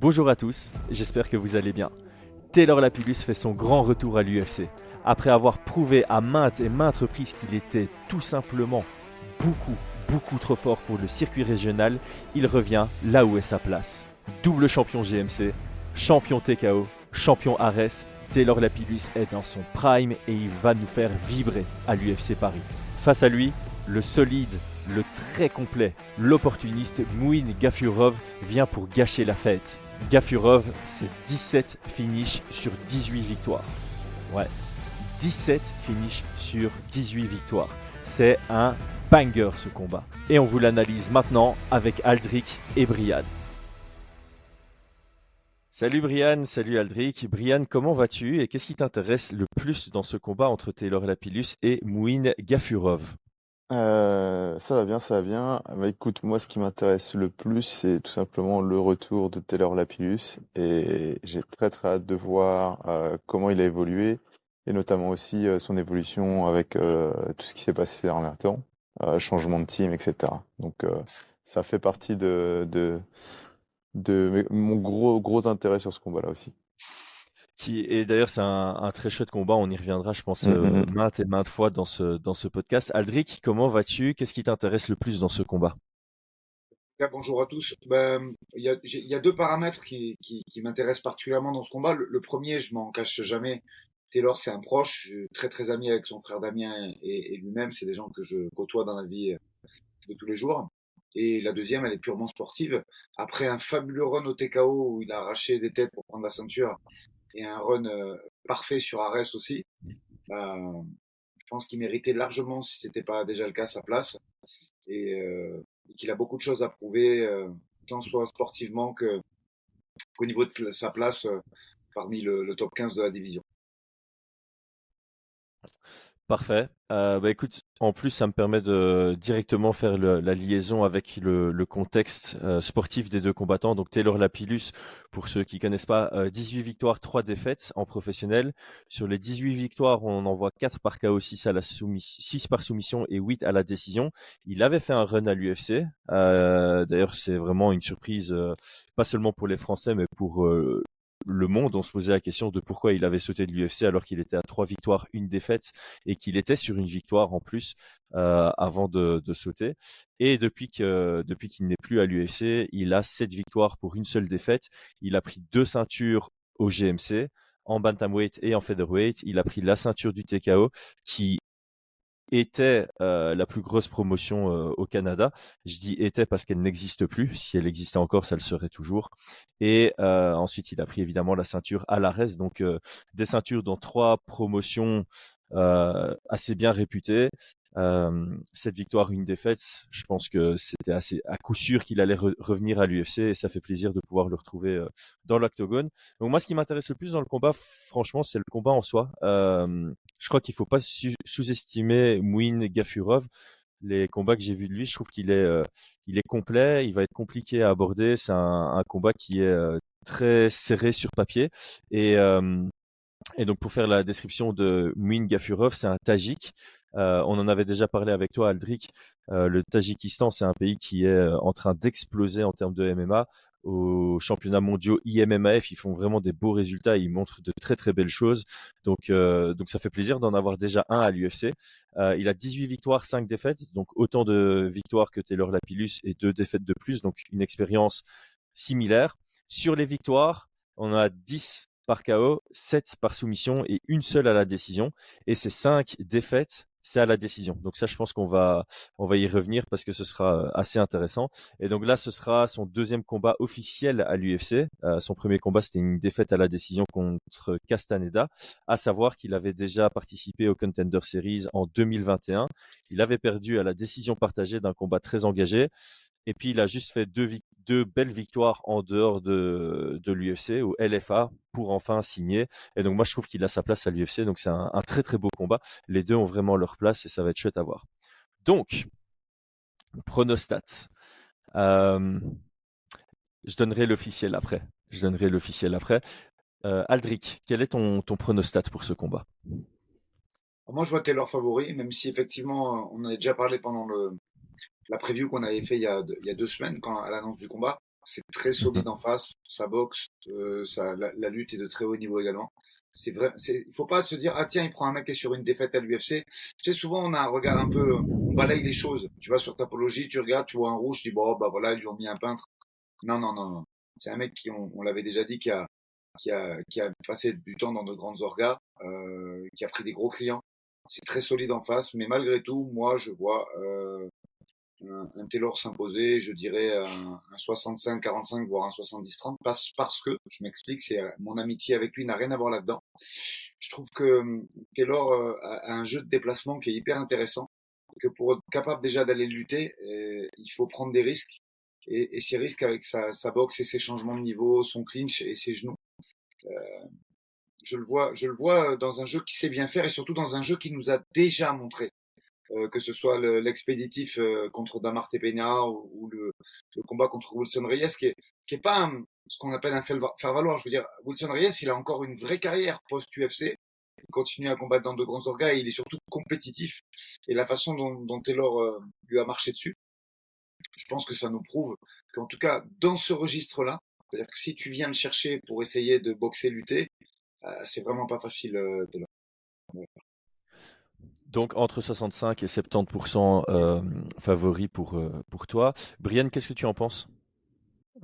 Bonjour à tous, j'espère que vous allez bien. Taylor Lapillus fait son grand retour à l'UFC. Après avoir prouvé à maintes et maintes reprises qu'il était tout simplement beaucoup, beaucoup trop fort pour le circuit régional, il revient là où est sa place. Double champion GMC, champion TKO, champion Ares, Taylor Lapillus est dans son prime et il va nous faire vibrer à l'UFC Paris. Face à lui, le solide, le très complet, l'opportuniste Mouin Gafurov vient pour gâcher la fête. Gafurov, c'est 17 finishes sur 18 victoires. Ouais, 17 finishes sur 18 victoires. C'est un banger ce combat. Et on vous l'analyse maintenant avec Aldric et Brian. Salut Brian, salut Aldric. Brian, comment vas-tu et qu'est-ce qui t'intéresse le plus dans ce combat entre Taylor Lapillus et Mouin Gafurov? Euh, ça va bien, ça va bien. Bah, écoute, moi, ce qui m'intéresse le plus, c'est tout simplement le retour de Taylor Lapillus et j'ai très très hâte de voir euh, comment il a évolué et notamment aussi euh, son évolution avec tout ce qui s'est passé ces derniers temps, changement de team, etc. Donc, ça fait partie de mon gros gros intérêt sur ce combat-là aussi. Qui, et d'ailleurs, c'est un, très chouette combat. On y reviendra, je pense, mmh, mmh, euh, mmh. maintes et maintes fois dans ce, dans ce podcast. Aldric, comment vas-tu? Qu'est-ce qui t'intéresse le plus dans ce combat? Bonjour à tous. Ben, il y, a, y, a, deux paramètres qui, qui, qui m'intéressent particulièrement dans ce combat. Le, premier, je m'en cache jamais. Taylor, c'est un proche, très très ami avec son frère Damien et, et lui-même. C'est des gens que je côtoie dans la vie de tous les jours. Et la deuxième, elle est purement sportive. Après un fabuleux run au TKO où il a arraché des têtes pour prendre la ceinture, et un run euh, parfait sur Ares aussi. Bah, je pense qu'il méritait largement, si ce n'était pas déjà le cas, sa place. Et, euh, qu'il a beaucoup de choses à prouver, euh, tant soit sportivement que qu'au niveau de sa place parmi le, top 15 de la division. Parfait. Euh, bah écoute, en plus, ça me permet de directement faire la liaison avec le, contexte euh, sportif des deux combattants. Donc Taylor Lapillus, pour ceux qui connaissent pas, 18 euh, victoires, 3 défaites en professionnel. Sur les 18 victoires, on en voit 4 par KO, 6, à la 6 par soumission et 8 à la décision. Il avait fait un run à l'UFC. D'ailleurs, c'est vraiment une surprise, pas seulement pour les Français, mais pour le monde, on se posait la question de pourquoi il avait sauté de l'UFC alors qu'il était à trois victoires, une défaite et qu'il était sur une victoire en plus euh, avant de, sauter. Et depuis que depuis qu'il n'est plus à l'UFC, il a sept victoires pour une seule défaite. Il a pris deux ceintures au GMC en bantamweight et en featherweight. Il a pris la ceinture du TKO qui était euh, la plus grosse promotion euh, au Canada. Je dis était parce qu'elle n'existe plus. Si elle existait encore, ça le serait toujours. Et euh, ensuite, il a pris évidemment la ceinture à donc des ceintures dans trois promotions assez bien réputées. Euh, cette victoire, une défaite, je pense que c'était assez à coup sûr qu'il allait revenir à l'UFC et ça fait plaisir de pouvoir le retrouver euh, dans l'octogone. Donc moi, ce qui m'intéresse le plus dans le combat, franchement, c'est le combat en soi. Euh, je crois qu'il faut pas sous-estimer Mouin Gafurov. Les combats que j'ai vus de lui, je trouve qu'il est, il est complet, il va être compliqué à aborder. C'est un, un, combat qui est très serré sur papier et et donc pour faire la description de Mouin Gafurov, c'est un Tajik euh, on en avait déjà parlé avec toi, Aldric. Euh, le Tadjikistan, c'est un pays qui est euh, en train d'exploser en termes de MMA. Aux championnats mondiaux IMMAF, ils font vraiment des beaux résultats, ils montrent de très très belles choses. Donc, ça fait plaisir d'en avoir déjà un à l'UFC. il a 18 victoires, 5 défaites, donc autant de victoires que Taylor Lapillus et deux défaites de plus, donc une expérience similaire. Sur les victoires, on a 10 par KO, 7 par soumission et une seule à la décision. Et ces 5 défaites c'est à la décision. Donc ça, je pense qu'on va, on va y revenir parce que ce sera euh, assez intéressant. Et donc là, ce sera son deuxième combat officiel à l'UFC. Euh, son premier combat, c'était une défaite à la décision contre Castaneda, à savoir qu'il avait déjà participé au Contender Series en 2021. Il avait perdu à la décision partagée d'un combat très engagé. Et puis, il a juste fait deux, belles victoires en dehors de, de l'UFC ou LFA pour enfin signer. Et donc, moi, je trouve qu'il a sa place à l'UFC. Donc, c'est un, très, très beau combat. Les deux ont vraiment leur place et ça va être chouette à voir. Donc, pronostats. Euh, je donnerai l'officiel après. Je donnerai l'officiel après. Euh, Aldric, quel est ton, ton pronostat pour ce combat? Moi, je vois Taylor favori, même si effectivement, on en a déjà parlé pendant le, la preview qu'on avait fait il y, a, il y, a, deux semaines quand, à l'annonce du combat. C'est très mhm. solide en face, ça boxe, euh, ça, la, lutte est de très haut niveau également. C'est vrai, il faut pas se dire ah tiens il prend un mec qui est sur une défaite à l'UFC. Tu sais souvent on a un regard un peu, on balaye les choses. Tu vas sur Tapologie, tu regardes, tu vois un rouge, tu dis bon bah voilà ils lui ont mis un peintre. Non non non non, c'est un mec qui on, on l'avait déjà dit qui a qui a qui a passé du temps dans de grandes orgas, euh, qui a pris des gros clients. C'est très solide en face, mais malgré tout moi je vois euh, un, Taylor s'imposer, je dirais un, 65-45, voire un 70-30, parce, parce que, je m'explique, c'est euh, mon amitié avec lui n'a rien à voir là-dedans. Je trouve que hum, Taylor euh, a un jeu de déplacement qui est hyper intéressant, que pour être capable déjà d'aller lutter, euh, il faut prendre des risques, et, et ces risques avec sa, sa, boxe et ses changements de niveau, son clinch et ses genoux. je le vois, je le vois dans un jeu qui sait bien faire et surtout dans un jeu qui nous a déjà montré euh, que ce soit l'expéditif euh, contre Damar Tepena ou, le, le, combat contre Wilson Reyes, qui est, qui est pas ce qu'on appelle un faire-valoir. Je veux dire, Wilson Reyes, il a encore une vraie carrière post-UFC. Il continue à combattre dans de grands orgas et il est surtout compétitif. Et la façon dont, dont Taylor euh, lui a marché dessus, je pense que ça nous prouve qu'en tout cas, dans ce registre-là, c'est-à-dire que si tu viens le chercher pour essayer de boxer, lutter, c'est vraiment pas facile, Taylor. Donc entre 65 et 70% euh, favoris pour, euh, pour toi. Brian, qu'est-ce que tu en penses?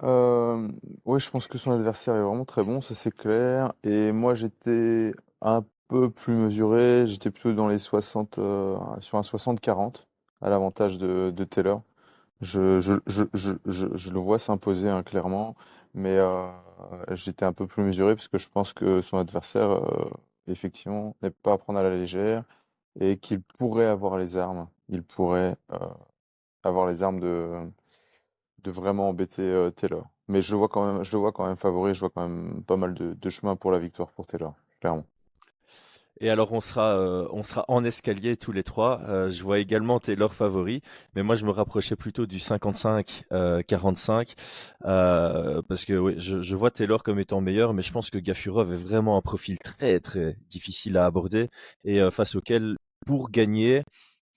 Euh, Oui, je pense que son adversaire est vraiment très bon, ça c'est clair. Et moi j'étais un peu plus mesuré, j'étais plutôt dans les 60, euh, sur un 60-40 à l'avantage de, Taylor. Je, le vois s'imposer hein, clairement, mais j'étais un peu plus mesuré parce que je pense que son adversaire, effectivement, n'est pas à prendre à la légère et qu'il pourrait avoir les armes. Il pourrait euh, avoir les armes de, de vraiment embêter euh, Taylor. Mais je le vois quand même, je le vois quand même favori. Je vois quand même pas mal de, de chemin pour la victoire pour Taylor, clairement. Et alors on sera, euh, on sera en escalier tous les trois. Euh, je vois également Taylor favori, mais moi je me rapprochais plutôt du 55-45 euh, parce que oui, je, je, vois Taylor comme étant meilleur, mais je pense que Gafurov est vraiment un profil très très difficile à aborder et face auquel pour gagner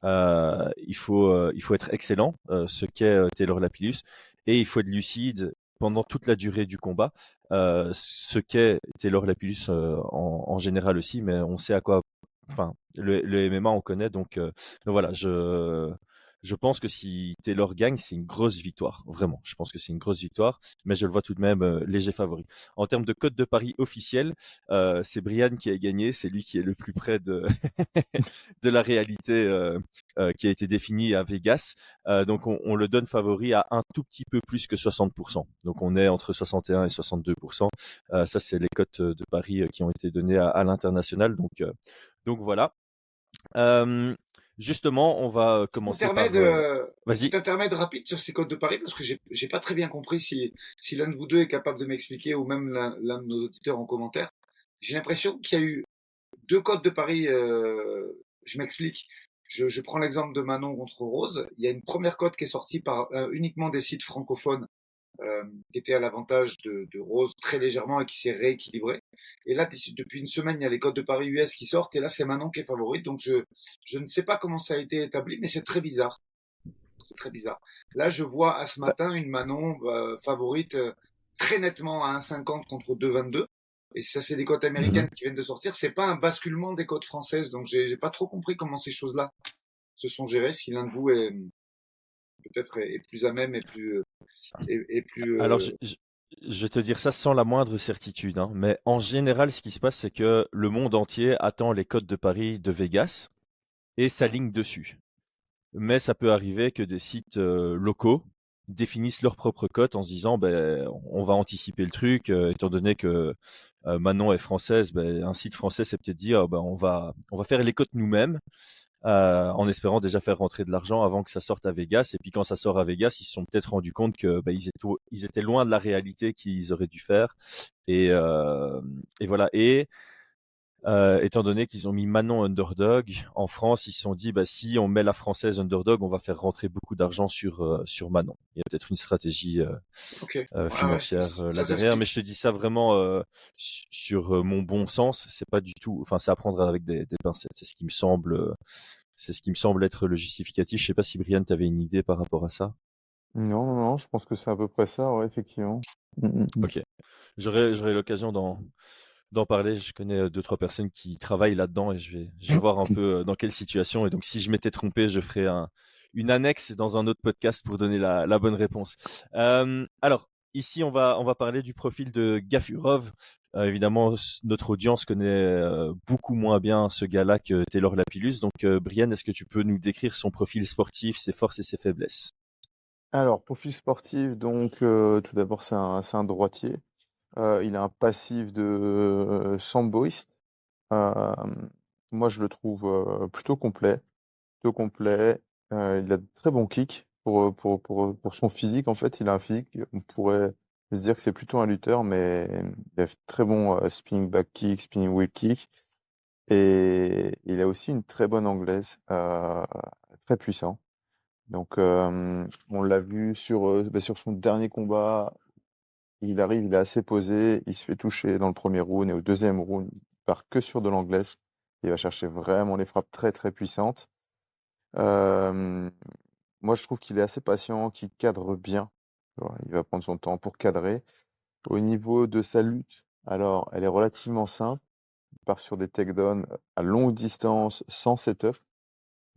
il faut il faut être excellent, ce qu'est Taylor Lapillus, et il faut être lucide pendant toute la durée du combat. Euh, ce qu'est Taylor Lapillus euh, en, en, général aussi, mais on sait à quoi. Enfin, le, le MMA on connaît, donc, euh, donc voilà, je je pense que si Taylor gagne, c'est une grosse victoire. Vraiment, je pense que c'est une grosse victoire, mais je le vois tout de même euh, léger favori. En termes de code de Paris officiel, euh, c'est Brian qui a gagné. C'est lui qui est le plus près de, de la réalité euh, euh, qui a été définie à Vegas. Euh, donc, on, on, le donne favori à un tout petit peu plus que 60%. Donc, on est entre 61 et 62%. ça, c'est les cotes de Paris qui ont été données à, à l'international. Donc, donc voilà. Euh, Justement, on va euh, commencer par... Euh, Vas-y. intermède rapide sur ces codes de Paris parce que j'ai pas très bien compris si, si l'un de vous deux est capable de m'expliquer ou même l'un de nos auditeurs en commentaire. J'ai l'impression qu'il y a eu deux codes de Paris. Euh, je m'explique. Je, je, prends l'exemple de Manon contre Rose. Il y a une première cote qui est sortie par euh, uniquement des sites francophones euh, qui était à l'avantage de, de, Rose très légèrement et qui s'est rééquilibré. Et là, depuis une semaine, il y a les codes de Paris US qui sortent et là, c'est Manon qui est favorite. Donc, je, je ne sais pas comment ça a été établi, mais c'est très bizarre. C'est très bizarre. Là, je vois à ce matin une Manon euh, favorite euh, très nettement à 1,50 contre 2,22. Et ça, c'est des cotes américaines mhm. qui viennent de sortir. C'est pas un basculement des cotes françaises. Donc, j'ai pas trop compris comment ces choses-là se sont gérées. Si l'un de vous est peut-être est, plus à même et plus et, plus. Alors, je, vais te dire ça sans la moindre certitude, hein, mais en général, ce qui se passe, c'est que le monde entier attend les codes de Paris de Vegas et s'aligne dessus. Mais ça peut arriver que des sites euh, locaux définissent leurs propres cotes en se disant ben on va anticiper le truc euh, étant donné que euh, Manon est française ben, un site français c'est peut-être dire ben, on va on va faire les cotes nous-mêmes euh, en espérant déjà faire rentrer de l'argent avant que ça sorte à Vegas. Et puis quand ça sort à Vegas, ils se sont peut-être rendus compte que bah, ils, étaient, ils étaient loin de la réalité qu'ils auraient dû faire. Et, euh, et voilà. Et euh, étant donné qu'ils ont mis Manon underdog en France, ils se sont dit bah si on met la française underdog, on va faire rentrer beaucoup d'argent sur euh, sur Manon. Il y a peut-être une stratégie euh, okay. financière là derrière, mais je te dis ça vraiment sur mon bon sens. C'est pas du tout, enfin c'est à prendre avec des, des pincettes. C'est ce qui me semble, c'est ce qui me semble être le justificatif. Je sais pas si Brian, tu avais une idée par rapport à ça. Non, non, non, je pense que c'est à peu près ça, ouais, effectivement. Mm, mm, mm. Ok. J'aurai, j'aurai l'occasion d'en, d'en parler. Je connais euh, deux, trois personnes qui travaillent là-dedans et je vais, je vais voir un peu euh, dans quelle situation. Et donc, si je m'étais trompé, je ferai un, une annexe dans un autre podcast pour donner la, la bonne réponse. Euh, alors, ici, on va, on va parler du profil de Gafurov. Euh, évidemment, notre audience connaît euh, beaucoup moins bien ce gars-là que Taylor Lapillus. Donc, euh, Brian, est-ce que tu peux nous décrire son profil sportif, ses forces et ses faiblesses? Alors, profil sportif, donc tout d'abord, c'est un, un, droitier. Il a un passif de samboïste. moi, je le trouve plutôt complet. Complet. il a de très bons kicks pour, pour, pour, pour son physique. En fait, il a un physique, on pourrait se dire que c'est plutôt un lutteur, mais il a très bon euh, spinning back kick, spinning wheel kick. Et il a aussi une très bonne anglaise, euh, très puissant. Donc, euh, on l'a vu sur, euh, bah, sur son dernier combat. Il arrive, il est assez posé, il se fait toucher dans le premier round et au deuxième round, il part que sur de l'anglaise. Il va chercher vraiment les frappes très très puissantes. Moi, je trouve qu'il est assez patient, qu'il cadre bien. Il va prendre son temps pour cadrer. Au niveau de sa lutte, alors, elle est relativement simple. Il part sur des takedowns à longue distance, sans setup.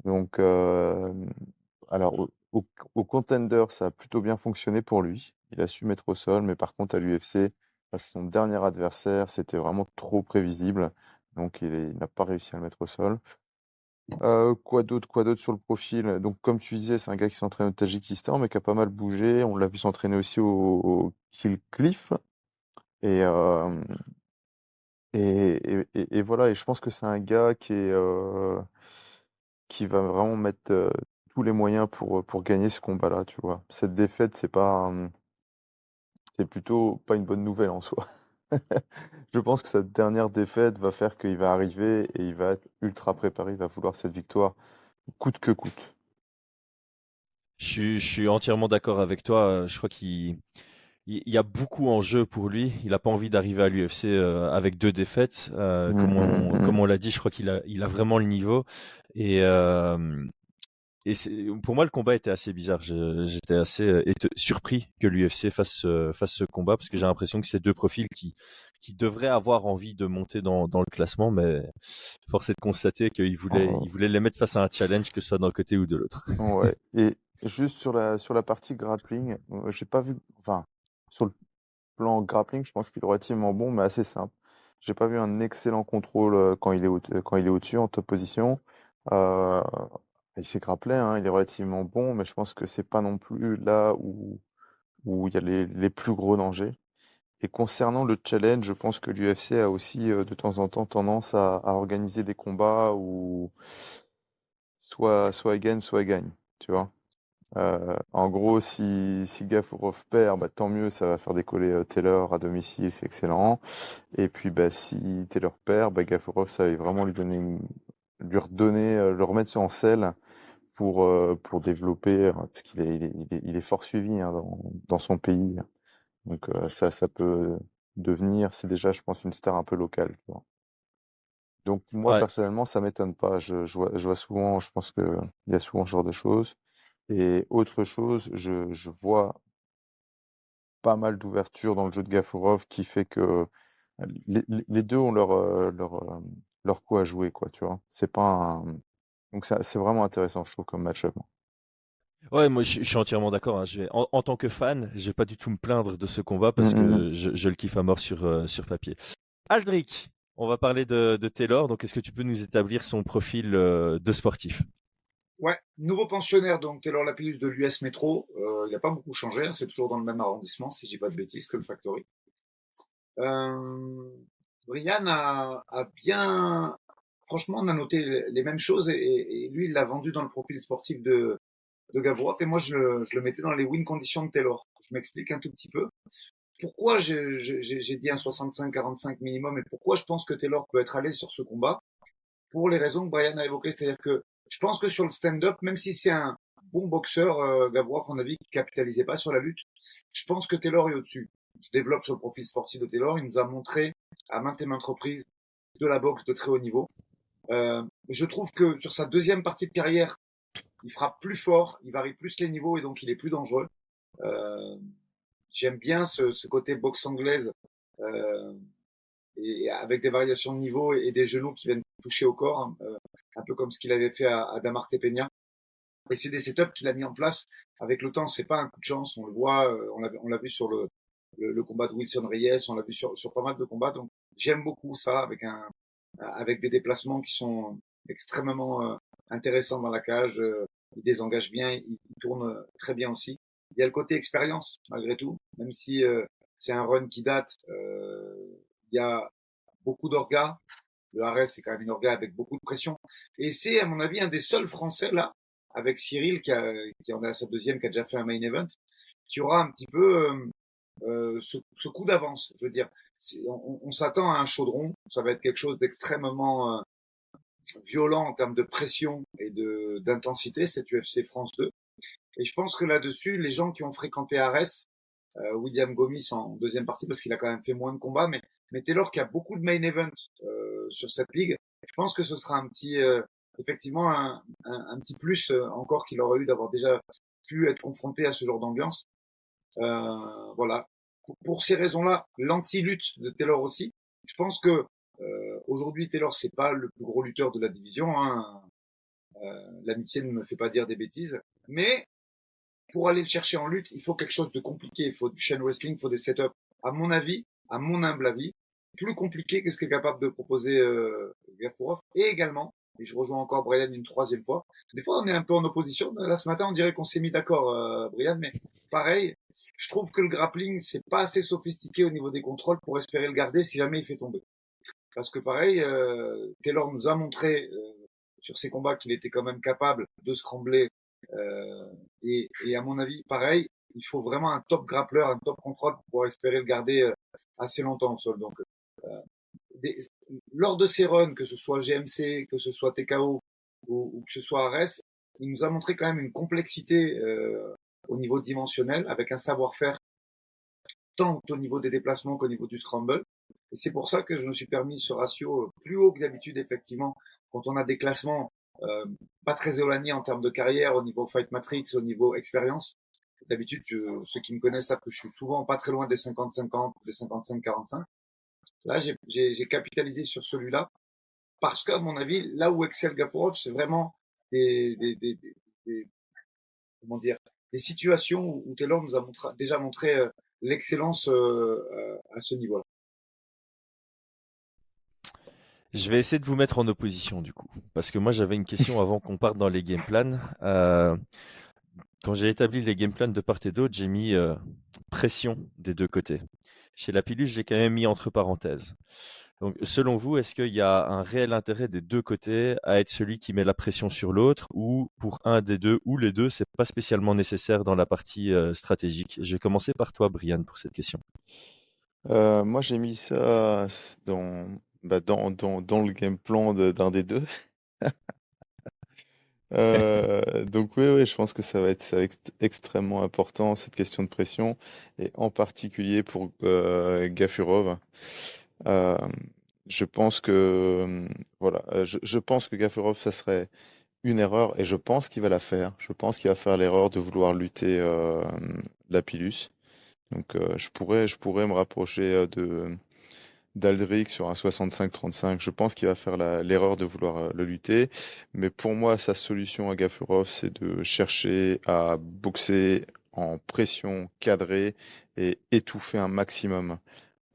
Donc, alors, au, contender, ça a plutôt bien fonctionné pour lui. Il a su mettre au sol, mais par contre, à l'UFC, son dernier adversaire, c'était vraiment trop prévisible. Donc, il n'a pas réussi à le mettre au sol. Euh, quoi d'autre, quoi d'autre sur le profil? Donc, comme tu disais, c'est un gars qui s'entraîne au Tadjikistan, mais qui a pas mal bougé. On l'a vu s'entraîner aussi au, au Kill Cliff. Et, euh, et, et, voilà. Et je pense que c'est un gars qui euh, va vraiment mettre tous les moyens pour pour gagner ce combat-là. Tu vois, cette défaite, c'est pas c'est plutôt pas une bonne nouvelle en soi. Je pense que cette dernière défaite va faire qu'il va arriver et il va être ultra préparé, il va vouloir cette victoire coûte que coûte. Je suis, entièrement d'accord avec toi. Je crois qu'il il y a beaucoup en jeu pour lui. Il n'a pas envie d'arriver à l'UFC euh, avec deux défaites. Euh, mmh, comme on, mmh, mmh, comme on l'a dit, je crois qu'il a, il a vraiment le niveau. Et, euh, et pour moi, le combat était assez bizarre. J'étais assez euh, surpris que l'UFC fasse, euh, fasse ce combat parce que j'ai l'impression que c'est deux profils qui, qui devraient avoir envie de monter dans, dans le classement, mais force est de constater qu'ils voulaient, oh. ils voulaient les mettre face à un challenge, que ce soit d'un côté ou de l'autre. Ouais. Et juste sur la, sur la partie grappling, euh, j'ai pas vu, enfin, sur le plan grappling, je pense qu'il est relativement bon, mais assez simple. J'ai pas vu un excellent contrôle quand il est au, quand il est au-dessus en top position. Euh, il s'est grapplé, hein, il est relativement bon, mais je pense que c'est pas non plus là où, où il y a les, les plus gros dangers. Et concernant le challenge, je pense que l'UFC a aussi euh, de temps en temps tendance à, à, organiser des combats où soit soit il gagne, soit il gagne, tu vois? Euh, en gros, si, si Gafurov perd, bah, tant mieux, ça va faire décoller euh, Taylor à domicile, c'est excellent. Et puis, bah, si Taylor perd, bah, Gafurov, ça va vraiment lui donner une, lui redonner, euh, le remettre en selle pour, euh, pour développer, euh, parce qu'il est, il est, il est, fort suivi hein, dans, dans, son pays. Donc ça, ça peut devenir, c'est déjà, je pense, une star un peu locale. Tu vois. Donc moi, ouais. personnellement, ça m'étonne pas. Je, je, vois, je vois souvent, je pense qu'il y a souvent ce genre de choses. Et autre chose, je, je vois pas mal d'ouverture dans le jeu de Gafurov qui fait que les, les deux ont leur, leur, leur coup à jouer, quoi, tu vois? C'est pas un... Donc c'est vraiment intéressant, je trouve, comme match-up. Ouais, moi je, suis entièrement d'accord. Hein. En, en, tant que fan, je vais pas du tout me plaindre de ce combat parce mmh, que mmh. Je, je, le kiffe à mort sur, euh, sur papier. Aldric, on va parler de, de Taylor. Donc est-ce que tu peux nous établir son profil euh, de sportif? Ouais, nouveau pensionnaire, donc Taylor Lapillus de l'US Metro. Euh, il n'a pas beaucoup changé, hein. c'est toujours dans le même arrondissement, si je dis pas de bêtises, que le Factory. Euh, Brian a, a, bien, franchement, on a noté les mêmes choses et, et lui, il l'a vendu dans le profil sportif de, de Gavrov et moi, je je le mettais dans les win conditions de Taylor. Je m'explique un tout petit peu. Pourquoi j'ai dit un 65-45 minimum et pourquoi je pense que Taylor peut être allé sur ce combat? Pour les raisons que Brian a évoquées, c'est-à-dire que je pense que sur le stand-up, même si c'est un bon boxeur, euh, Gavrov, on a vu, capitalisait pas sur la lutte, je pense que Taylor est au-dessus je développe sur le profil sportif de Taylor. Il nous a montré à maintes et maintes reprises de la boxe de très haut niveau. Euh, je trouve que sur sa deuxième partie de carrière, il frappe plus fort, il varie plus les niveaux et donc il est plus dangereux. J'aime bien ce, ce, côté boxe anglaise et avec des variations de niveau et des genoux qui viennent toucher au corps, hein, un peu comme ce qu'il avait fait à, à Damarte Peña. Et c'est des setups qu'il a mis en place avec le temps. C'est pas un coup de chance. On le voit, on l'a vu sur le, le, combat de Wilson Reyes, on l'a vu sur, sur pas mal de combats. Donc j'aime beaucoup ça avec un avec des déplacements qui sont extrêmement euh, intéressants dans la cage. Euh, il désengage bien, il, tourne très bien aussi. Il y a le côté expérience malgré tout, même si euh, c'est un run qui date. il y a beaucoup d'orgas. Le Ares, c'est quand même une orga avec beaucoup de pression. Et c'est, à mon avis, un des seuls Français là, avec Cyril, qui, a, qui en est à sa deuxième, qui a déjà fait un main event, qui aura un petit peu euh, ce, ce, coup d'avance. Je veux dire, on, s'attend à un chaudron, ça va être quelque chose d'extrêmement euh, violent en termes de pression et de d'intensité, cette UFC France 2. Et je pense que là-dessus, les gens qui ont fréquenté Ares, euh, William Gomis en deuxième partie, parce qu'il a quand même fait moins de combats, mais, mais Taylor qui a beaucoup de main events euh, sur cette ligue, je pense que ce sera un petit, euh, effectivement, un, un, un, petit plus encore qu'il aurait eu d'avoir déjà pu être confronté à ce genre d'ambiance. Euh, voilà. Pour, ces raisons-là, l'anti-lutte de Taylor aussi. Je pense que euh, aujourd'hui Taylor c'est pas le plus gros lutteur de la division. Hein. Euh, L'amitié ne me fait pas dire des bêtises, mais pour aller le chercher en lutte, il faut quelque chose de compliqué. Il faut du chain wrestling, il faut des setups. À mon avis, à mon humble avis, plus compliqué que ce qu'est capable de proposer euh, Gafurov. Et également, et je rejoins encore Brian une troisième fois. Des fois, on est un peu en opposition. Là, ce matin, on dirait qu'on s'est mis d'accord, euh, Brian, mais pareil, je trouve que le grappling, c'est pas assez sophistiqué au niveau des contrôles pour espérer le garder si jamais il fait tomber. Parce que pareil, euh, Taylor nous a montré euh, sur ses combats qu'il était quand même capable de scrambler. Euh, et, et, à mon avis, pareil, il faut vraiment un top grappleur, un top contrôle pour espérer le garder euh, assez longtemps au sol. Donc, lors de ses runs, que ce soit GMC, que ce soit TKO ou, ou que ce soit Ares, il nous a montré quand même une complexité euh, au niveau dimensionnel, avec un savoir-faire tant au niveau des déplacements qu'au niveau du scramble. Et c'est pour ça que je me suis permis ce ratio plus haut que d'habitude, effectivement, quand on a des classements euh, pas très éloignés en termes de carrière, au niveau Fight Matrix, au niveau expérience. D'habitude, ceux qui me connaissent savent que je suis souvent pas très loin des 50-50, des 55-45. Là, j'ai capitalisé sur celui-là parce qu'à mon avis, là où excelle Gafurov, c'est vraiment des, comment dire, des situations où Taylor nous a déjà montré euh, l'excellence euh, euh, à ce niveau-là. Je vais essayer de vous mettre en opposition du coup, parce que moi j'avais une question avant qu'on parte dans les game plans. Quand j'ai établi les game plans de part et d'autre, j'ai mis pression des deux côtés. Chez la pilule, j'ai quand même mis entre parenthèses. Donc, selon vous, est-ce qu'il y a un réel intérêt des deux côtés à être celui qui met la pression sur l'autre, ou pour un des deux ou les deux, c'est pas spécialement nécessaire dans la partie euh, stratégique? Je vais commencer par toi, Brian, pour cette question. Euh, moi, j'ai mis ça dans, bah, dans, dans, dans, le game plan d'un des deux. euh, donc oui, oui, je pense que ça va, être, extrêmement important cette question de pression et en particulier pour euh, Gafurov. Euh, je pense que voilà, je, pense que Gafurov, ça serait une erreur et je pense qu'il va la faire. Je pense qu'il va faire l'erreur de vouloir lutter euh, Lapillus. Donc je pourrais, je pourrais me rapprocher de d'Aldric sur un 65-35. Je pense qu'il va faire l'erreur de vouloir euh, le lutter. Mais pour moi, sa solution à Gafurov, c'est de chercher à boxer en pression cadrée et étouffer un maximum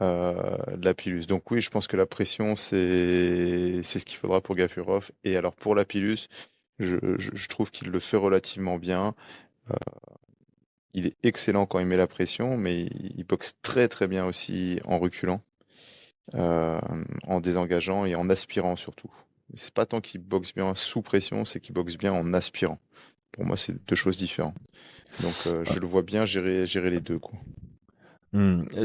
euh, la pilus. Donc oui, je pense que la pression, c'est ce qu'il faudra pour Gafurov. Et alors pour la pilus, je, je, trouve qu'il le fait relativement bien. Euh, il est excellent quand il met la pression, mais il boxe très très bien aussi en reculant, euh, en désengageant et en aspirant surtout. C'est pas tant qu'il boxe bien sous pression, c'est qu'il boxe bien en aspirant. Pour moi, c'est deux choses différentes. Donc, euh, je le vois bien gérer, gérer les deux.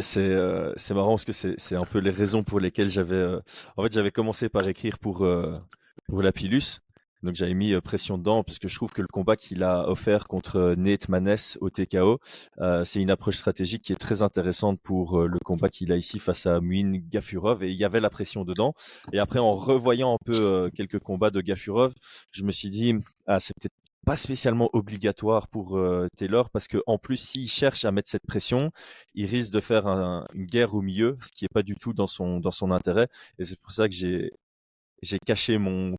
C'est euh, c'est marrant parce que c'est un peu les raisons pour lesquelles j'avais en fait j'avais commencé par écrire pour pour la Pilus donc j'avais mis euh, pression dedans parce que je trouve que le combat qu'il a offert contre Nate Maness au TKO c'est une approche stratégique qui est très intéressante pour le combat qu'il a ici face à Muin Gafurov et il y avait la pression dedans et après en revoyant un peu quelques combats de Gafurov je me suis dit ah c'est peut-être pas spécialement obligatoire pour euh, Taylor parce que en plus s'il cherche à mettre cette pression, il risque de faire une guerre au milieu, ce qui est pas du tout dans son dans son intérêt. Et c'est pour ça que j'ai j'ai caché mon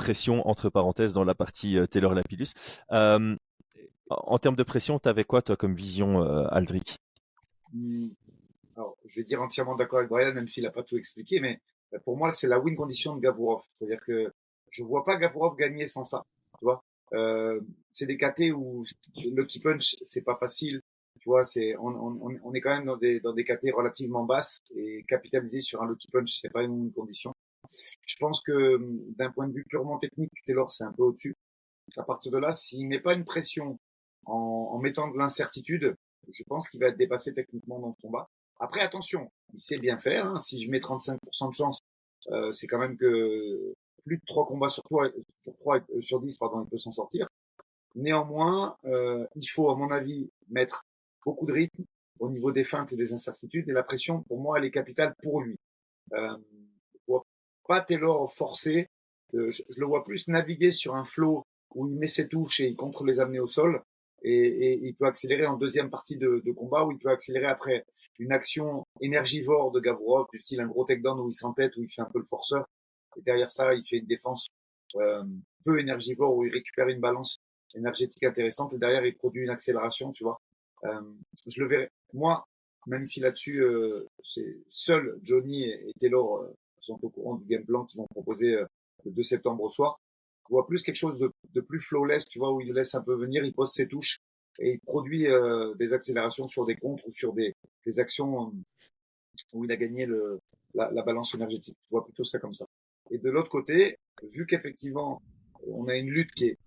pression entre parenthèses dans la partie euh, Taylor Lapillus. Euh, en termes de pression, tu avais quoi toi comme vision, Aldric mmh. Alors, je vais dire entièrement d'accord avec Brian, même s'il n'a pas tout expliqué, mais pour moi, c'est la win condition de Gavurov. C'est-à-dire que je vois pas Gavurov gagner sans ça. Tu vois, euh, c'est des KT où le key punch c'est pas facile. Tu vois, on, est quand même dans des dans KT relativement basses et capitaliser sur un lucky punch c'est pas une condition. Je pense que d'un point de vue purement technique, Taylor c'est un peu au-dessus. À partir de là, s'il met pas une pression en, en mettant de l'incertitude, je pense qu'il va être dépassé techniquement dans le combat. Après, attention, il sait bien faire. Hein. Si je mets 35% de chance, euh, c'est quand même que plus de 3 combats sur 3, sur, 3, euh, sur 10, pardon, il peut s'en sortir. Néanmoins, euh, il faut, à mon avis, mettre beaucoup de rythme au niveau des feintes et des incertitudes. Et la pression, pour moi, elle est capitale pour lui. Euh, pas Taylor forcer. Euh, je, le vois plus naviguer sur un flot où il met ses touches et il contre les amener au sol et, il peut accélérer en deuxième partie de, combat où il peut accélérer après une action énergivore de Gavrov du style un gros takedown où il s'entête, où il fait un peu le forceur. Et derrière ça, il fait une défense euh, peu énergivore où il récupère une balance énergétique intéressante et derrière il produit une accélération, tu vois. Euh, je le verrai. Moi, même si là-dessus, c'est seul Johnny et Taylor sont au courant du game plan qu'ils vont proposer euh, le 2 septembre au soir, vois plus quelque chose de, plus flawless, tu vois, où il laisse un peu venir, il pose ses touches et il produit euh, des accélérations sur des contres ou sur des, actions euh, où il a gagné la, la, balance énergétique. Je vois plutôt ça comme ça. Et de l'autre côté, vu qu'effectivement, on a une lutte qui est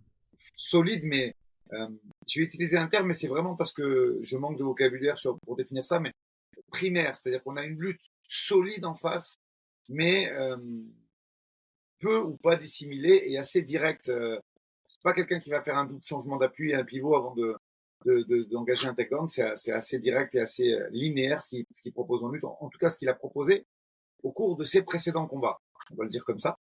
solide, mais euh, je vais utiliser un terme, mais c'est vraiment parce que je manque de vocabulaire pour définir ça, mais primaire, c'est-à-dire qu'on a une lutte solide en face, mais euh, peu ou pas dissimulé et assez direct. C'est pas quelqu'un qui va faire un double changement d'appui et un pivot avant de d'engager de, un takedown. C'est assez direct et assez linéaire ce qu'il ce propose en lutte. En, tout cas, ce qu'il a proposé au cours de ses précédents combats. On va le dire comme ça.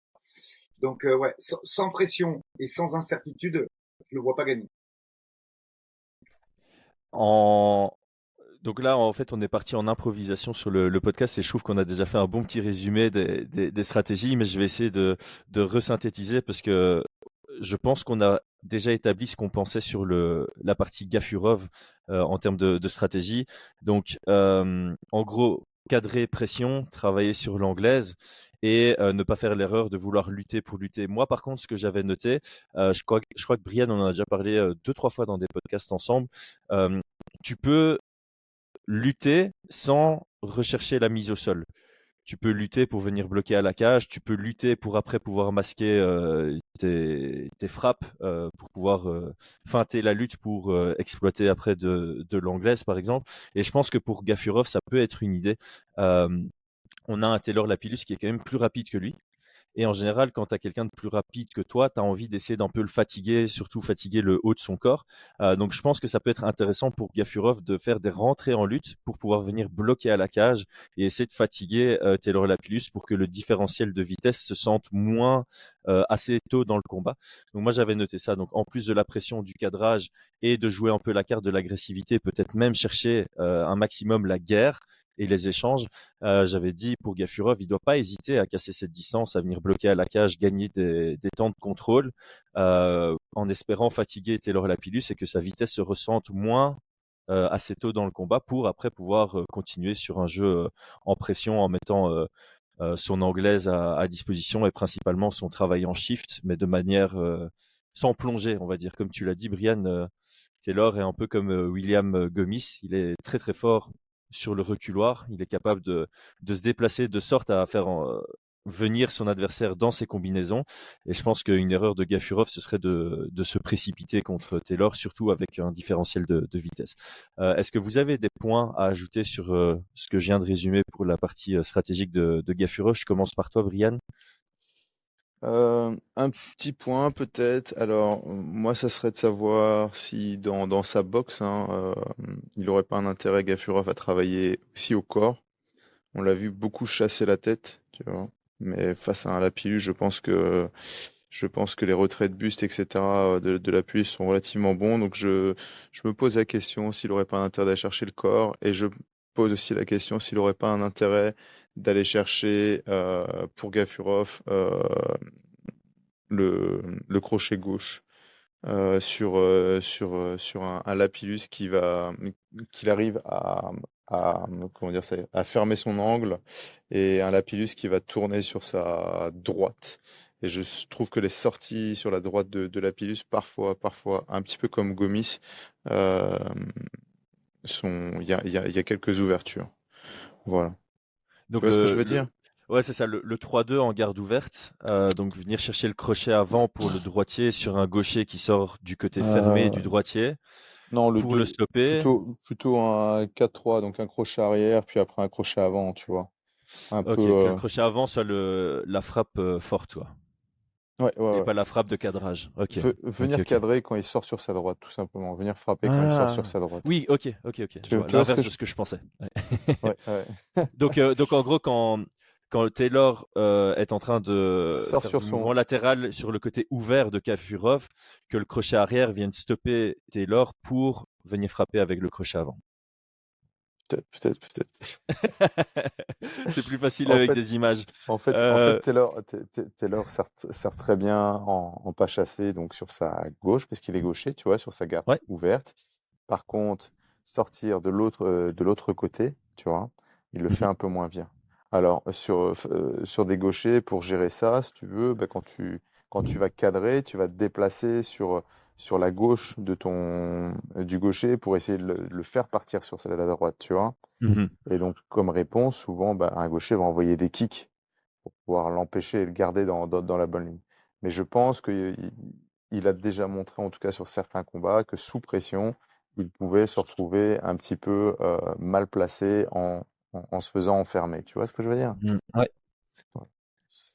Donc, euh, ouais, sans, sans, pression et sans incertitude, je le vois pas gagner. En, donc là, en fait, on est parti en improvisation sur le, podcast et je trouve qu'on a déjà fait un bon petit résumé des, stratégies, mais je vais essayer de, de resynthétiser parce que je pense qu'on a déjà établi ce qu'on pensait sur la partie Gafurov euh, en termes de, stratégie. Donc, euh, en gros, cadrer pression, travailler sur l'anglaise et euh, ne pas faire l'erreur de vouloir lutter pour lutter. Moi, par contre, ce que j'avais noté, je, crois, que Brian en a déjà parlé deux, trois fois dans des podcasts ensemble, tu peux lutter sans rechercher la mise au sol. Tu peux lutter pour venir bloquer à la cage, tu peux lutter pour après pouvoir masquer euh, tes, frappes, euh, pour pouvoir euh, feinter la lutte pour exploiter après de, l'anglaise par exemple. Et je pense que pour Gafurov, ça peut être une idée. On a un Taylor Lapillus qui est quand même plus rapide que lui, et en général, quand tu as quelqu'un de plus rapide que toi, tu as envie d'essayer d'un peu le fatiguer, surtout fatiguer le haut de son corps. Euh, donc je pense que ça peut être intéressant pour Gafurov de faire des rentrées en lutte pour pouvoir venir bloquer à la cage et essayer de fatiguer euh, Taylor Lapillus pour que le différentiel de vitesse se sente moins euh, assez tôt dans le combat. Donc moi j'avais noté ça. Donc en plus de la pression du cadrage et de jouer un peu la carte de l'agressivité, peut-être même chercher euh, un maximum la guerre et les échanges. Euh, J'avais dit pour Gafurov, il doit pas hésiter à casser cette distance, à venir bloquer à la cage, gagner des, temps de contrôle, euh, en espérant fatiguer Taylor Lapillus et que sa vitesse se ressente moins euh, assez tôt dans le combat pour après pouvoir euh, continuer sur un jeu en pression en mettant son anglaise à, à, disposition et principalement son travail en shift, mais de manière sans plonger, on va dire. Comme tu l'as dit, Brian, Taylor est un peu comme William Gomis, il est très très fort sur le reculoir. Il est capable de, de se déplacer de sorte à faire en, venir son adversaire dans ses combinaisons. Et je pense qu'une erreur de Gafurov, ce serait de, de, se précipiter contre Taylor, surtout avec un différentiel de, de vitesse. Euh, Est-ce que vous avez des points à ajouter sur euh, ce que je viens de résumer pour la partie euh, stratégique de, de Gafurov? Je commence par toi, Brian. Euh, un petit point peut-être. Alors moi, ça serait de savoir si dans, dans sa boxe, hein, euh, il n'aurait pas un intérêt Gafurov à travailler aussi au corps. On l'a vu beaucoup chasser la tête, tu vois. Mais face à un Lapillus, je pense que Je pense que les retraits de buste, etc., de, de la puce sont relativement bons. Donc, je, je me pose la question s'il n'aurait pas un intérêt d'aller chercher le corps. Et je pose aussi la question s'il n'aurait pas un intérêt d'aller chercher euh, pour Gafurov euh, le, le crochet gauche. Euh, sur, sur, sur un, Lapillus qui va qu'il arrive à, comment dire ça, à fermer son angle et un Lapillus qui va tourner sur sa droite. Et je trouve que les sorties sur la droite de, de Lapillus, parfois, parfois, un petit peu comme Gomis, il y a, y, a, y a quelques ouvertures. Voilà. Donc, tu vois ce que je veux dire? Ouais, c'est ça, le, le 3-2 en garde ouverte. Euh, donc venir chercher le crochet avant pour le droitier sur un gaucher qui sort du côté fermé euh... du droitier. Non, le pour le stopper. Plutôt, plutôt un 4-3, donc un crochet arrière, puis après un crochet avant, tu vois. Un peu, que euh... le crochet avant soit le, la frappe euh, forte, toi. Ouais, ouais, et ouais. pas la frappe de cadrage. Ok. V venir okay, okay. cadrer quand il sort sur sa droite, tout simplement. Venir frapper ah. quand il sort sur sa droite. Oui, ok, ok, ok. Tu, vois, tu vois ce que de je... ce que je pensais. Donc, euh, donc en gros, quand quand Taylor euh, est en train de Sort faire sur son mouvement latéral sur le côté ouvert de Kafurov, que le crochet arrière vienne stopper Taylor pour venir frapper avec le crochet avant. Peut-être, peut-être, peut-être. c'est plus facile en avec fait, des images. En fait, euh... en fait Taylor, Taylor sert, sert, très bien en, en, pas chassé, donc sur sa gauche, parce qu'il est gaucher, tu vois, sur sa garde ouais. ouverte. Par contre, sortir de l'autre euh, de l'autre côté, tu vois, il le fait un peu moins bien. Alors, sur, euh, sur des gauchers, pour gérer ça, si tu veux, bah, quand, tu, quand tu vas cadrer, tu vas te déplacer sur, sur la gauche de ton, du gaucher pour essayer de le, de le faire partir sur celle de la droite, tu vois. Mmh et donc, comme réponse, souvent, bah, un gaucher va envoyer des kicks pour pouvoir l'empêcher et le garder dans, dans, dans, la bonne ligne. Mais je pense qu'il il a déjà montré, en tout cas sur certains combats, que sous pression, il pouvait se retrouver un petit peu euh, mal placé en, en, en, se faisant enfermer. Tu vois ce que je veux dire? Mmh, Ouais.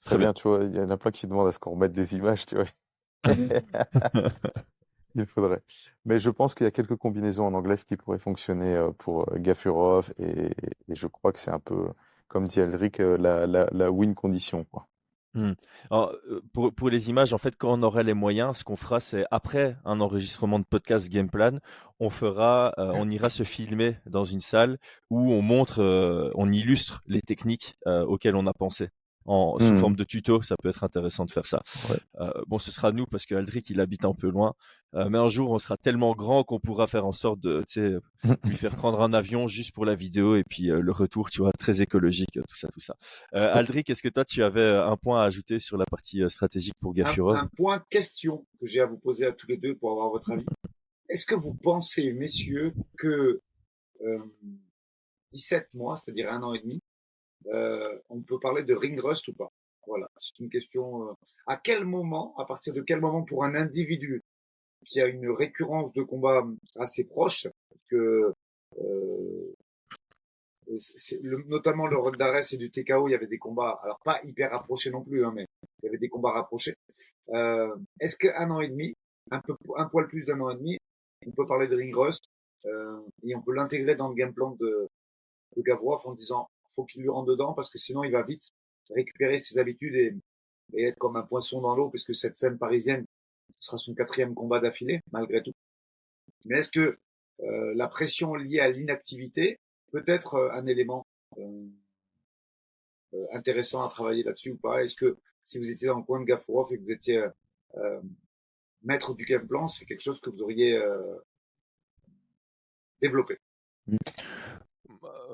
très bien, bien, tu vois. Il y en a plein qui demandent à ce qu'on remette des images, tu vois. il faudrait. Mais je pense qu'il y a quelques combinaisons en anglais qui pourraient fonctionner euh, pour Gafurov et, je crois que c'est un peu, comme dit Eldrick, euh, la, win condition, quoi. Alors, pour, les images, en fait, quand on aura les moyens, ce qu'on fera, c'est après un enregistrement de podcast Game Plan, on fera, euh, on ira se filmer dans une salle où on montre, euh, on illustre les techniques euh, auxquelles on a pensé en, sous mmh. forme de tuto, ça peut être intéressant de faire ça. Ouais. Euh, bon, ce sera nous parce que Aldric il habite un peu loin, euh, mais un jour on sera tellement grand qu'on pourra faire en sorte de, tu sais, lui faire prendre un avion juste pour la vidéo et puis euh, le retour, tu vois, très écologique, tout ça, tout ça. Euh, Aldric, est-ce que toi tu avais un point à ajouter sur la partie stratégique pour Gafurov un, un point question que j'ai à vous poser à tous les deux pour avoir votre avis. Est-ce que vous pensez, messieurs, que 17 mois, c'est-à-dire un an et demi, euh, on peut parler de ring rust ou pas? Voilà, c'est une question. Euh, à quel moment, à partir de quel moment pour un individu qui a une récurrence de combat assez proche, que euh, notamment le Rock d'Arès et du TKO, il y avait des combats, alors pas hyper rapprochés non plus, hein, mais il y avait des combats rapprochés. Est-ce qu'un an et demi, un peu, poil plus d'un an et demi, on peut parler de ring rust et on peut l'intégrer dans le game plan de, de Gavrov en disant faut qu'il lui rentre dedans parce que sinon il va vite récupérer ses habitudes et, être comme un poisson dans l'eau puisque cette scène parisienne sera son quatrième combat d'affilée malgré tout. Mais est-ce que euh, la pression liée à l'inactivité peut être euh, un élément euh, intéressant à travailler là-dessus ou pas? Est-ce que si vous étiez dans le coin de Gafourov et que vous étiez maître du game plan, c'est quelque chose que vous auriez développé? Mmh.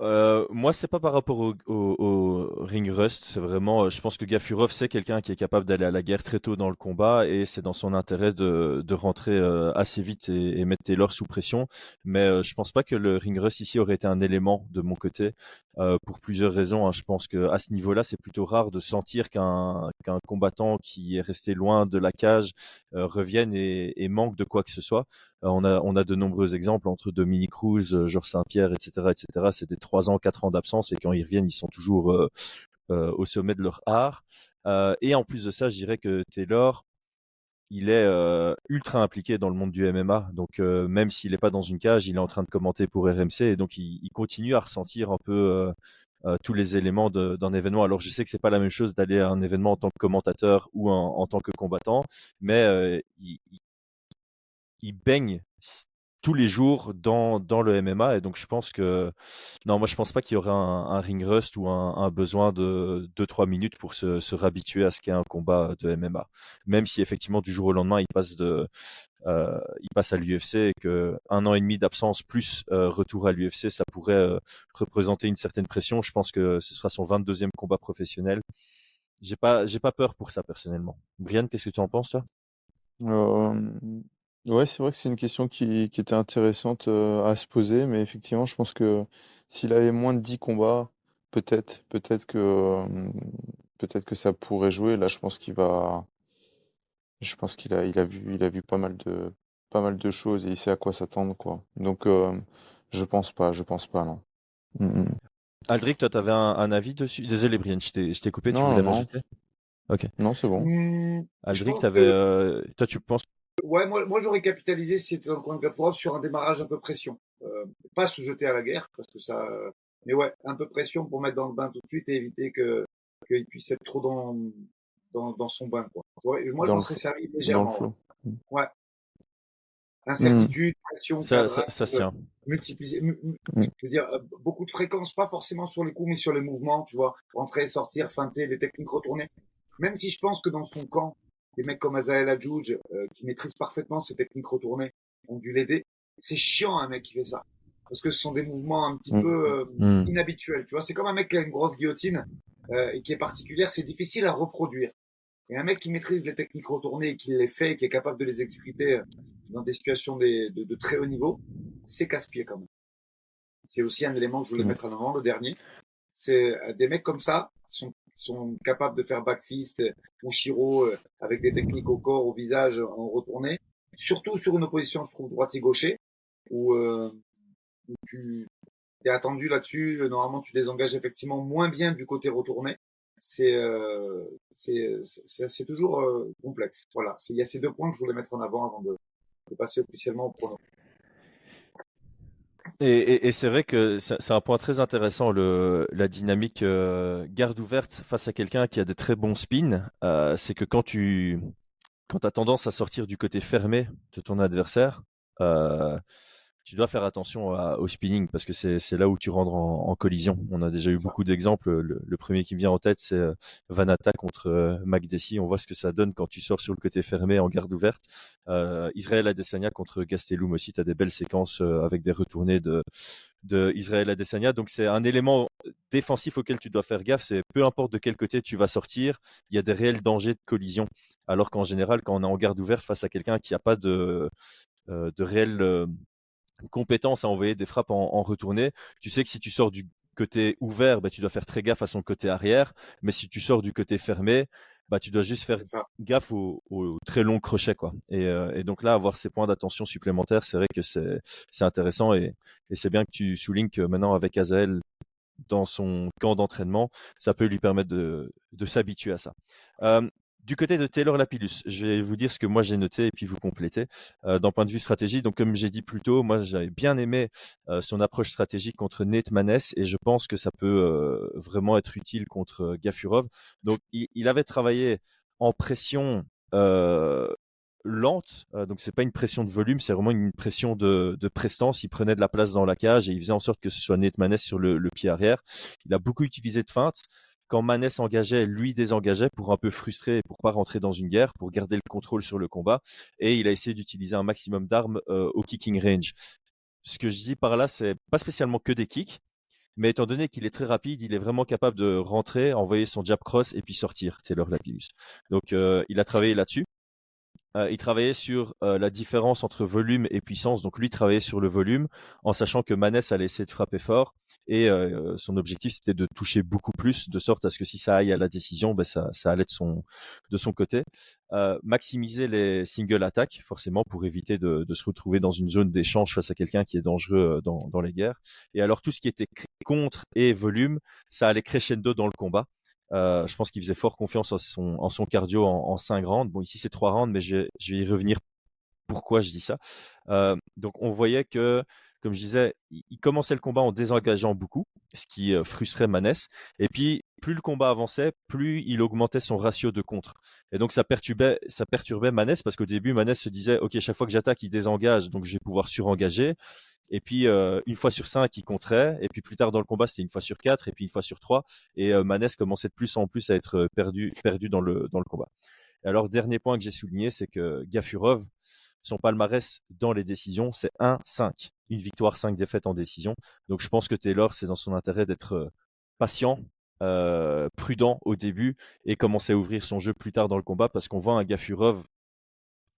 Euh, moi, c'est pas par rapport au, au, ring rust. C'est vraiment, euh, je pense que Gafurov, c'est quelqu'un qui est capable d'aller à la guerre très tôt dans le combat et c'est dans son intérêt de, rentrer euh, assez vite et, et, mettre Taylor sous pression. Mais euh, je pense pas que le ring rust ici aurait été un élément de mon côté pour plusieurs raisons. Hein. Je pense que à ce niveau-là, c'est plutôt rare de sentir qu'un qu'un combattant qui est resté loin de la cage revienne et, manque de quoi que ce soit. On a on a de nombreux exemples entre Dominique Cruz, Georges Saint-Pierre, etc., etc. C'est des trois ans, quatre ans d'absence et quand ils reviennent, ils sont toujours euh, euh, au sommet de leur art. Euh, et en plus de ça, je dirais que Taylor, il est euh, ultra impliqué dans le monde du MMA. Donc euh, même s'il n'est pas dans une cage, il est en train de commenter pour RMC et donc il, il continue à ressentir un peu tous les éléments d'un événement. Alors je sais que c'est pas la même chose d'aller à un événement en tant que commentateur ou en, tant que combattant, mais il, il, baigne tous les jours dans, dans le MMA. Et donc, je pense que. Non, moi, je pense pas qu'il y aurait un, ring rust ou un, besoin de 2-3 minutes pour se, se réhabituer à ce qu'est un combat de MMA. Même si, effectivement, du jour au lendemain, il passe, de, euh, il passe à l'UFC et que un an et demi d'absence plus euh, retour à l'UFC, ça pourrait euh, représenter une certaine pression. Je pense que ce sera son 22e combat professionnel. J'ai pas, j'ai pas peur pour ça personnellement. Brian, qu'est-ce que tu en penses, toi? Ouais, c'est vrai que c'est une question qui, qui était intéressante euh, à se poser, mais effectivement, je pense que s'il avait moins de 10 combats, peut-être, peut-être que, euh, peut-être que ça pourrait jouer. Là, je pense qu'il va, je pense qu'il a, il a vu, il a vu pas mal de, pas mal de choses et il sait à quoi s'attendre, quoi. Donc, euh, je pense pas, je pense pas, non. Mm, mm. Aldric, toi, tu avais un, avis dessus? Désolé, Brian, je t'ai, coupé, tu voulais non. Ok. Non, c'est bon. Mmh, Aldric, toi, tu penses Ouais, moi, moi j'aurais capitalisé si c'était dans le coin de sur un démarrage un peu pression. Euh, pas se jeter à la guerre, parce que ça. Mais ouais, un peu pression pour mettre dans le bain tout de suite et éviter que qu'il puisse être trop dans, dans, dans son bain. Quoi. moi, j'en serais servi légèrement. Ouais. Incertitude, pression, ça, ça, ça, ça euh, multiplier, mm. je veux dire, euh, beaucoup de fréquences, pas forcément sur les coups, mais sur les mouvements, tu vois, rentrer, sortir, feinter, les techniques retournées. Même si je pense que dans son camp, des mecs comme Azael Adjouj, euh, qui maîtrisent parfaitement ces techniques retournées, ont dû l'aider. C'est chiant un mec qui fait ça. Parce que ce sont des mouvements un petit mm. peu euh, mm. inhabituels. Tu vois, c'est comme un mec qui a une grosse guillotine euh, et qui est particulière, c'est difficile à reproduire. Et un mec qui maîtrise les techniques retournées et qui les fait, et qui est capable de les exécuter euh, dans des situations de, de, très haut niveau, c'est casse-pied quand même. C'est aussi un élément que je voulais mm. mettre en avant, le dernier. C'est euh, des mecs comme ça, qui sont sont capables de faire backfist ou shiro euh, avec des techniques au corps, au visage en retourné. Surtout sur une opposition, je trouve, droite et gaucher, où, euh, tu es attendu là-dessus. Normalement, tu désengages effectivement moins bien du côté retourné. C'est euh, toujours euh, complexe. Voilà, il y a ces deux points que je voulais mettre en avant avant de, de passer officiellement au pronom. Et, c'est vrai que c'est un point très intéressant, le, la dynamique euh, garde ouverte face à quelqu'un qui a des très bons spins. Euh, c'est que quand tu quand as tendance à sortir du côté fermé de ton adversaire, euh, tu dois faire attention au spinning parce que c'est là où tu rentres en, collision. On a déjà eu beaucoup d'exemples. Le, premier qui me vient en tête, c'est euh, Vanata contre euh, Magdessi. On voit ce que ça donne quand tu sors sur le côté fermé en garde ouverte. Euh, Israël Adesanya contre Gastelum aussi, tu as des belles séquences euh, avec des retournées de, de Israël Adesanya. Donc c'est un élément défensif auquel tu dois faire gaffe. C'est peu importe de quel côté tu vas sortir, il y a des réels dangers de collision. Alors qu'en général, quand on est en garde ouverte face à quelqu'un qui n'a pas de, de réel compétence à envoyer des frappes en, en retournée. Tu sais que si tu sors du côté ouvert, bah, tu dois faire très gaffe à son côté arrière. Mais si tu sors du côté fermé, bah, tu dois juste faire gaffe au, très long crochet. Quoi. Euh, et, donc là, avoir ces points d'attention supplémentaires, c'est vrai que c'est, intéressant. Et, c'est bien que tu soulignes que maintenant, avec Azael dans son camp d'entraînement, ça peut lui permettre de, s'habituer à ça. Euh, du côté de Taylor Lapillus, je vais vous dire ce que moi j'ai noté et puis vous complétez. Euh, D'un point de vue stratégie, donc comme j'ai dit plus tôt, moi j'avais bien aimé euh, son approche stratégique contre Nate Maness et je pense que ça peut euh, vraiment être utile contre euh, Gafurov. Donc il, il, avait travaillé en pression lente, donc c'est pas une pression de volume, c'est vraiment une pression de, de, prestance. Il prenait de la place dans la cage et il faisait en sorte que ce soit Nate Maness sur le, le pied arrière. Il a beaucoup utilisé de feintes quand Manès s'engageait, lui désengageait pour un peu frustrer et pour pas rentrer dans une guerre, pour garder le contrôle sur le combat. Et il a essayé d'utiliser un maximum d'armes euh, au kicking range. Ce que je dis par là, c'est pas spécialement que des kicks, mais étant donné qu'il est très rapide, il est vraiment capable de rentrer, envoyer son jab cross et puis sortir Taylor Lapillus. Donc euh, il a travaillé là-dessus. Euh, il travaillait sur euh, la différence entre volume et puissance. Donc lui travaillait sur le volume en sachant que Manès allait essayer de frapper fort et euh, son objectif c'était de toucher beaucoup plus de sorte à ce que si ça aille à la décision, ben, ça, allait de son, de son côté. maximiser les single attaques forcément pour éviter de, de se retrouver dans une zone d'échange face à quelqu'un qui est dangereux dans, dans les guerres. Et alors tout ce qui était contre et volume, ça allait crescendo dans le combat. Euh, je pense qu'il faisait fort confiance en son, cardio en, en 5 rounds. Bon, ici c'est 3 rounds, mais je, je, vais y revenir pourquoi je dis ça? Euh, donc on voyait que comme je disais, il, commençait le combat en désengageant beaucoup, ce qui euh, frustrait Manès. Et puis, plus le combat avançait, plus il augmentait son ratio de contre. Et donc, ça perturbait, ça perturbait Manès parce qu'au début, Manès se disait, OK, chaque fois que j'attaque, il désengage, donc je vais pouvoir surengager. Et puis, euh, une fois sur cinq, il compterait. Et puis, plus tard dans le combat, c'était une fois sur quatre, et puis une fois sur trois. Et euh, Manès commençait de plus en plus à être perdu, perdu dans le, dans le combat. alors, dernier point que j'ai souligné, c'est que Gafurov, son palmarès dans les décisions, c'est 1-5. Une victoire, 5 défaites en décision. Donc je pense que Taylor, c'est dans son intérêt d'être euh, patient, euh, prudent au début et commencer à ouvrir son jeu plus tard dans le combat parce qu'on voit un Gafurov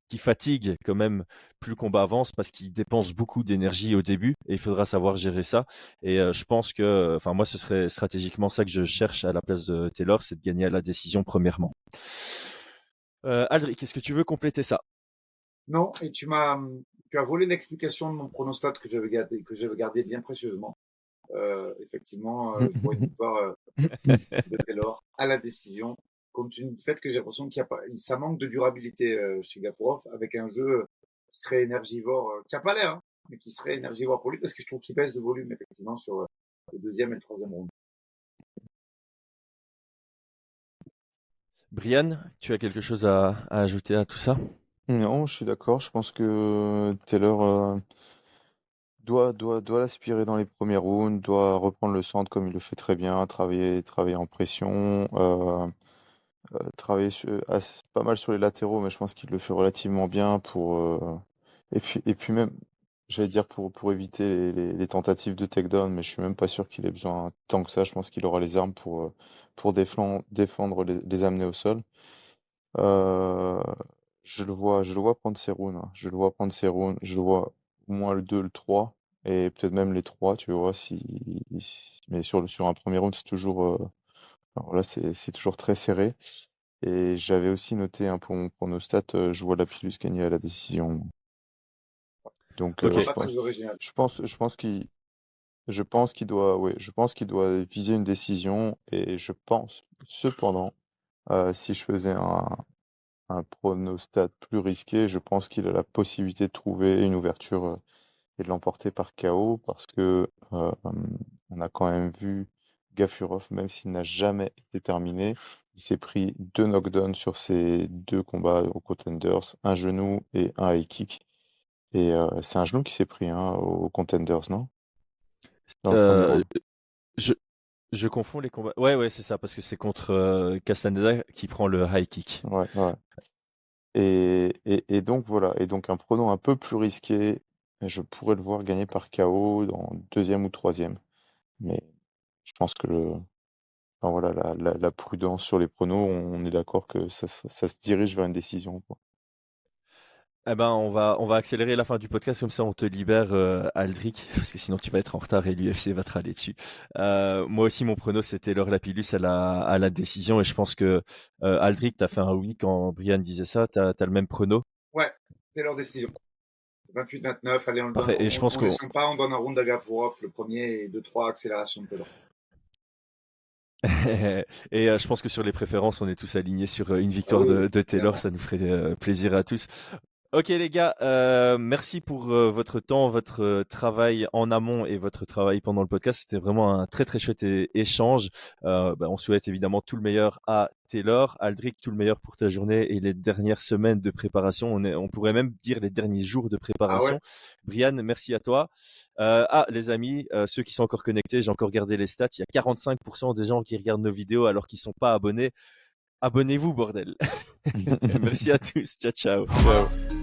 qui fatigue quand même plus le combat avance parce qu'il dépense beaucoup d'énergie au début et il faudra savoir gérer ça. Et euh, je pense que, enfin moi, ce serait stratégiquement ça que je cherche à la place de Taylor, c'est de gagner à la décision premièrement. Euh, Aldric, est-ce que tu veux compléter ça? Non, et tu m'as, tu as volé l'explication de mon pronostat que j'avais gardé, que j'avais gardé bien précieusement. Euh, effectivement, euh, pour une victoire euh, de Taylor à la décision, compte tenu du fait que j'ai l'impression qu'il y a pas, ça manque de durabilité euh, chez Gaforov avec un jeu qui serait énergivore, euh, qui a pas l'air, hein, mais qui serait énergivore pour lui parce que je trouve qu'il baisse de volume effectivement sur euh, le deuxième et le troisième round. Brian, tu as quelque chose à, à ajouter à tout ça? Non, je suis d'accord. Je pense que Taylor euh, doit, doit, doit l'aspirer dans les premiers rounds, doit reprendre le centre comme il le fait très bien, travailler, travailler en pression, euh, euh, travailler pas mal sur les latéraux, mais je pense qu'il le fait relativement bien pour. et puis, et puis même, j'allais dire pour, pour éviter les, tentatives de takedown, mais je suis même pas sûr qu'il ait besoin tant que ça. Je pense qu'il aura les armes pour, pour défendre, défendre les, les amener au sol. Je le vois, je le vois prendre ses rounds. Hein. Je le vois prendre ses rounds. Je le vois au moins le 2, le 3 et peut-être même les 3, tu vois, si, mais sur, le, sur un premier round, c'est toujours, euh, alors là, c'est, toujours très serré. Et j'avais aussi noté un pour, pour nos stats, euh, je vois la Pilus gagner à la décision. Donc, euh, je, pense, je pense, je pense qu'il, je pense qu'il doit, ouais, je pense qu'il doit viser une décision et je pense, cependant, si je faisais un, un pronostat plus risqué, je pense qu'il a la possibilité de trouver une ouverture euh, et de l'emporter par KO parce que euh, on a quand même vu Gafurov, même s'il n'a jamais été terminé, il s'est pris deux knockdowns sur ses deux combats aux contenders, un genou et un high kick. Et euh, c'est un genou qui s'est pris hein, aux contenders, non? Je, je confonds les combats. Ouais, ouais, c'est ça, parce que c'est contre euh, Castaneda qui prend le high kick. Ouais. Et, donc voilà, et donc un pronom un peu plus risqué, je pourrais le voir gagner par KO dans deuxième ou troisième. Mais je pense que le, voilà, la, la, prudence sur les pronos, on est d'accord que ça, se dirige vers une décision. Eh ben, on va, on va accélérer la fin du podcast, comme ça on te libère, euh, Aldric, parce que sinon tu vas être en retard et l'UFC va te râler dessus. Euh, moi aussi, mon prono, c'était Laure Lapillus à la, à la décision, et je pense que euh, Aldric, tu as fait un oui quand Brian disait ça, tu as, le même prono? Ouais, c'est leur décision. 28-29, allez, on le donne. Et je pense on, on pas, on donne un round à Gavrov, le premier, et 2-3 accélérations de pedant. et euh, je pense que sur les préférences, on est tous alignés sur euh, une victoire ah de, de, Taylor. Ça nous ferait euh, plaisir à tous. Ok les gars, euh, merci pour euh, votre temps, votre euh, travail en amont et votre travail pendant le podcast. C'était vraiment un très très chouette échange. Bah, on souhaite évidemment tout le meilleur à Taylor, Aldric, tout le meilleur pour ta journée et les dernières semaines de préparation. On, est, on pourrait même dire les derniers jours de préparation. Ah Brian, merci à toi. ah les amis, ceux qui sont encore connectés, j'ai encore gardé les stats. Il y a 45% des gens qui regardent nos vidéos alors qu'ils sont pas abonnés. Abonnez-vous, bordel. merci à tous. Ciao, ciao. ciao.